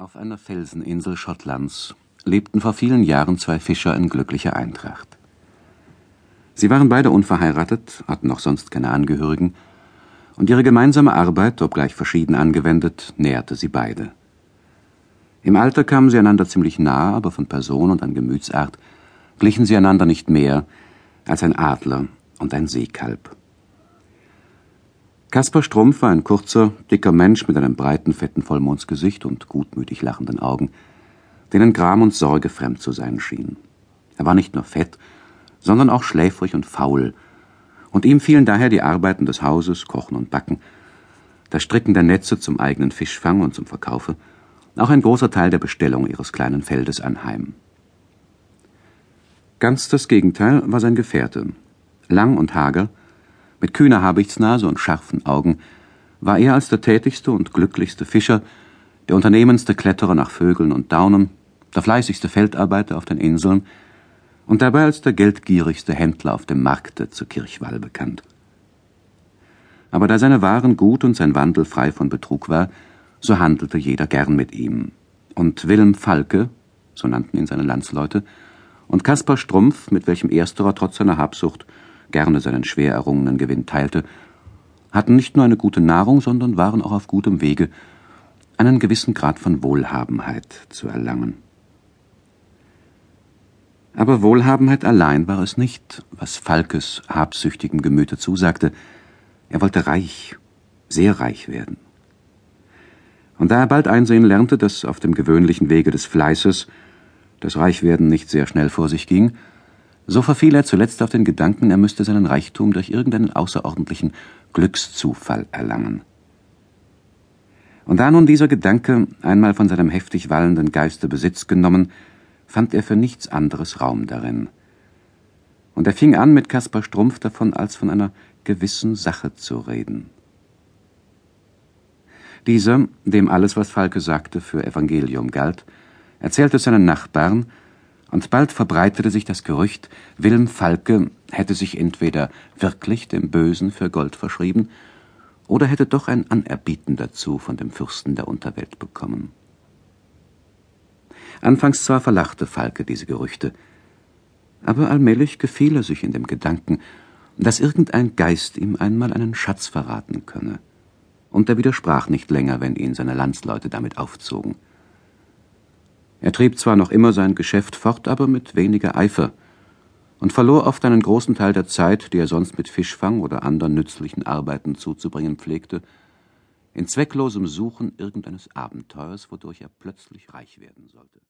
Auf einer Felseninsel Schottlands lebten vor vielen Jahren zwei Fischer in glücklicher Eintracht. Sie waren beide unverheiratet, hatten auch sonst keine Angehörigen, und ihre gemeinsame Arbeit, obgleich verschieden angewendet, nährte sie beide. Im Alter kamen sie einander ziemlich nah, aber von Person und an Gemütsart glichen sie einander nicht mehr als ein Adler und ein Seekalb. Kaspar Strumpf war ein kurzer, dicker Mensch mit einem breiten, fetten Vollmondsgesicht und gutmütig lachenden Augen, denen Gram und Sorge fremd zu sein schien. Er war nicht nur fett, sondern auch schläfrig und faul, und ihm fielen daher die Arbeiten des Hauses, Kochen und Backen, das Stricken der Netze zum eigenen Fischfang und zum Verkaufe, auch ein großer Teil der Bestellung ihres kleinen Feldes anheim. Ganz das Gegenteil war sein Gefährte. Lang und hager, mit kühner Habichtsnase und scharfen Augen war er als der tätigste und glücklichste Fischer, der unternehmendste Kletterer nach Vögeln und Daunen, der fleißigste Feldarbeiter auf den Inseln und dabei als der geldgierigste Händler auf dem Markte zu Kirchwall bekannt. Aber da seine Waren gut und sein Wandel frei von Betrug war, so handelte jeder gern mit ihm. Und Wilhelm Falke, so nannten ihn seine Landsleute, und Kaspar Strumpf, mit welchem ersterer trotz seiner Habsucht gerne seinen schwer errungenen Gewinn teilte, hatten nicht nur eine gute Nahrung, sondern waren auch auf gutem Wege, einen gewissen Grad von Wohlhabenheit zu erlangen. Aber Wohlhabenheit allein war es nicht, was Falkes habsüchtigem Gemüte zusagte. Er wollte reich, sehr reich werden. Und da er bald einsehen lernte, dass auf dem gewöhnlichen Wege des Fleißes das Reichwerden nicht sehr schnell vor sich ging, so verfiel er zuletzt auf den Gedanken, er müsste seinen Reichtum durch irgendeinen außerordentlichen Glückszufall erlangen. Und da nun dieser Gedanke einmal von seinem heftig wallenden Geiste Besitz genommen, fand er für nichts anderes Raum darin. Und er fing an, mit Kaspar Strumpf davon als von einer gewissen Sache zu reden. Dieser, dem alles, was Falke sagte, für Evangelium galt, erzählte seinen Nachbarn, und bald verbreitete sich das Gerücht, Wilm Falke hätte sich entweder wirklich dem Bösen für Gold verschrieben oder hätte doch ein Anerbieten dazu von dem Fürsten der Unterwelt bekommen. Anfangs zwar verlachte Falke diese Gerüchte, aber allmählich gefiel er sich in dem Gedanken, dass irgendein Geist ihm einmal einen Schatz verraten könne, und er widersprach nicht länger, wenn ihn seine Landsleute damit aufzogen. Er trieb zwar noch immer sein Geschäft fort, aber mit weniger Eifer und verlor oft einen großen Teil der Zeit, die er sonst mit Fischfang oder anderen nützlichen Arbeiten zuzubringen pflegte, in zwecklosem Suchen irgendeines Abenteuers, wodurch er plötzlich reich werden sollte